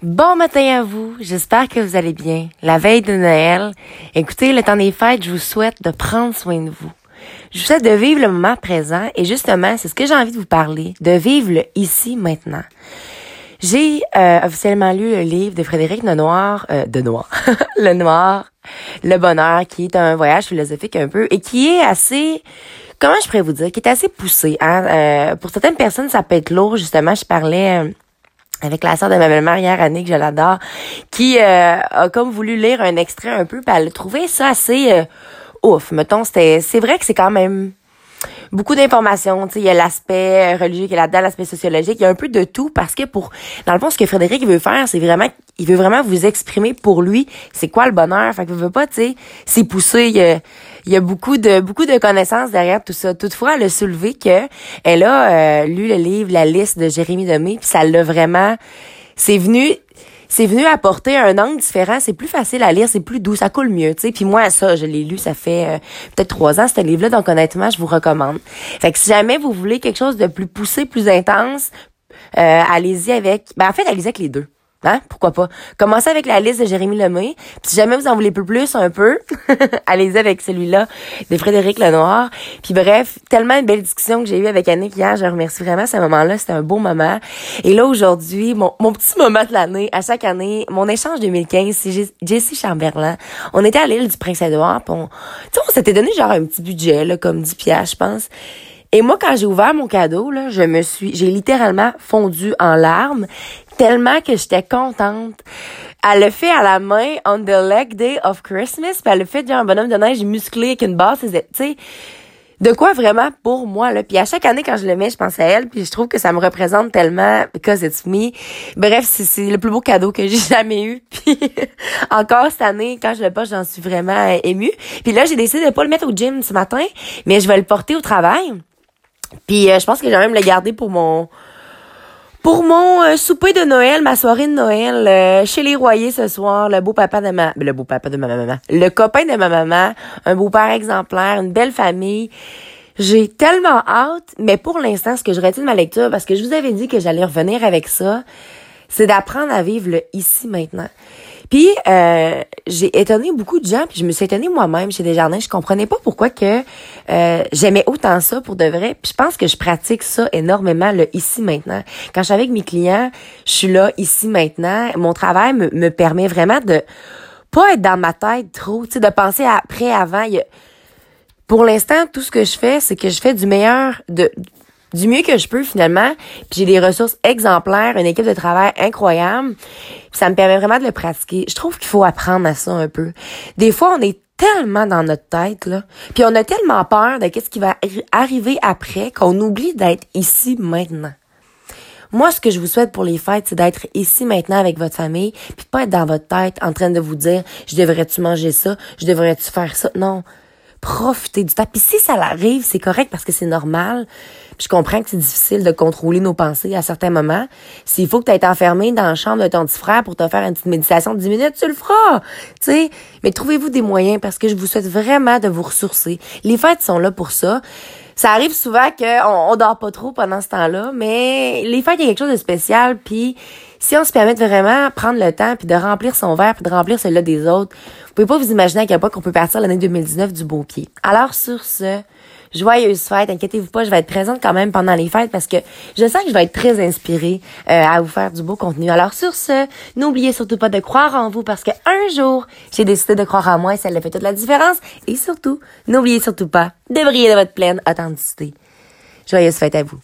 Bon matin à vous, j'espère que vous allez bien. La veille de Noël, écoutez, le temps des fêtes, je vous souhaite de prendre soin de vous. Je vous souhaite de vivre le moment présent et justement, c'est ce que j'ai envie de vous parler, de vivre le ici maintenant. J'ai euh, officiellement lu le livre de Frédéric Lenoir, euh, de Noir, Le Noir, Le Bonheur, qui est un voyage philosophique un peu et qui est assez, comment je pourrais vous dire, qui est assez poussé. Hein? Euh, pour certaines personnes, ça peut être lourd. Justement, je parlais euh, avec la sœur de ma belle-mère hier, Annick, je l'adore, qui euh, a comme voulu lire un extrait un peu, puis elle a trouvé ça assez euh, ouf. Mettons, c'était, c'est vrai que c'est quand même beaucoup d'informations. Tu sais, il y a l'aspect religieux qui est là-dedans, l'aspect sociologique. Il y a un peu de tout parce que pour, dans le fond, ce que Frédéric veut faire, c'est vraiment, il veut vraiment vous exprimer pour lui, c'est quoi le bonheur. Fait qu'il veut pas, tu sais, s'y pousser. Il y, a, beaucoup de, beaucoup de connaissances derrière tout ça. Toutefois, elle a soulevé que elle a euh, lu le livre La liste de Jérémy Demé, puis ça l'a vraiment, c'est venu, c'est venu apporter un angle différent. C'est plus facile à lire, c'est plus doux, ça coule mieux, tu sais. Puis moi, ça, je l'ai lu, ça fait euh, peut-être trois ans, ce livre-là. Donc honnêtement, je vous recommande. Fait que si jamais vous voulez quelque chose de plus poussé, plus intense, euh, allez-y avec. Ben en fait, allez-y avec les deux. Hein? Pourquoi pas? Commencez avec la liste de Jérémy Lemay. Puis si jamais vous en voulez plus un peu, allez-y avec celui-là de Frédéric Lenoir. Puis bref, tellement une belle discussion que j'ai eue avec Annick hier. Je remercie vraiment ce moment-là. C'était un beau moment. Et là, aujourd'hui, mon, mon petit moment de l'année, à chaque année, mon échange 2015, c'est Jessie Chamberlain. On était à l'île du Prince-Édouard. on, on s'était donné genre un petit budget, là, comme 10 piastres, je pense. Et moi, quand j'ai ouvert mon cadeau, là, je me suis, j'ai littéralement fondu en larmes, tellement que j'étais contente. Elle le fait à la main on the leg day of Christmas, puis elle le fait genre un bonhomme de neige musclé avec une base, tu sais. De quoi vraiment pour moi là. Puis à chaque année quand je le mets, je pense à elle, puis je trouve que ça me représente tellement because it's me. Bref, c'est le plus beau cadeau que j'ai jamais eu. Puis encore cette année, quand je le porte, j'en suis vraiment émue. Puis là, j'ai décidé de pas le mettre au gym ce matin, mais je vais le porter au travail. Puis euh, je pense que j'ai même le garder pour mon pour mon euh, souper de Noël, ma soirée de Noël euh, chez les Royers ce soir, le beau papa de ma le beau papa de ma maman, le copain de ma maman, un beau-père exemplaire, une belle famille. J'ai tellement hâte, mais pour l'instant, ce que je retiens de ma lecture, parce que je vous avais dit que j'allais revenir avec ça, c'est d'apprendre à vivre le ici maintenant. Puis euh, j'ai étonné beaucoup de gens, puis je me suis étonnée moi-même chez Desjardins. Je comprenais pas pourquoi que euh, j'aimais autant ça pour de vrai. Puis je pense que je pratique ça énormément le ici maintenant. Quand je suis avec mes clients, je suis là ici maintenant. Mon travail me, me permet vraiment de pas être dans ma tête trop, tu sais, de penser après, avant. pour l'instant, tout ce que je fais, c'est que je fais du meilleur de du mieux que je peux finalement. Puis j'ai des ressources exemplaires, une équipe de travail incroyable. Puis ça me permet vraiment de le pratiquer. Je trouve qu'il faut apprendre à ça un peu. Des fois, on est tellement dans notre tête là, puis on a tellement peur de qu'est-ce qui va arriver après qu'on oublie d'être ici maintenant. Moi, ce que je vous souhaite pour les fêtes, c'est d'être ici maintenant avec votre famille, puis pas être dans votre tête en train de vous dire, je devrais-tu manger ça, je devrais-tu faire ça. Non, profiter du temps. Puis si ça l'arrive, c'est correct parce que c'est normal. Puis je comprends que c'est difficile de contrôler nos pensées à certains moments. S'il faut que tu été enfermé dans la chambre de ton petit frère pour te faire une petite méditation de 10 minutes, tu le feras. Tu sais, mais trouvez-vous des moyens parce que je vous souhaite vraiment de vous ressourcer. Les fêtes sont là pour ça. Ça arrive souvent qu'on on dort pas trop pendant ce temps-là, mais les fêtes, il y a quelque chose de spécial. Puis si on se permet de vraiment prendre le temps puis de remplir son verre puis de remplir celui-là des autres, vous pouvez pas vous imaginer à quel point qu'on peut partir l'année 2019 du beau pied. Alors sur ce, joyeuses fêtes. Inquiétez-vous pas, je vais être présente quand même pendant les fêtes parce que je sens que je vais être très inspirée euh, à vous faire du beau contenu. Alors sur ce, n'oubliez surtout pas de croire en vous parce que un jour, j'ai décidé de croire en moi et ça a fait toute la différence. Et surtout, n'oubliez surtout pas de briller de votre pleine authenticité. Joyeuses fêtes à vous.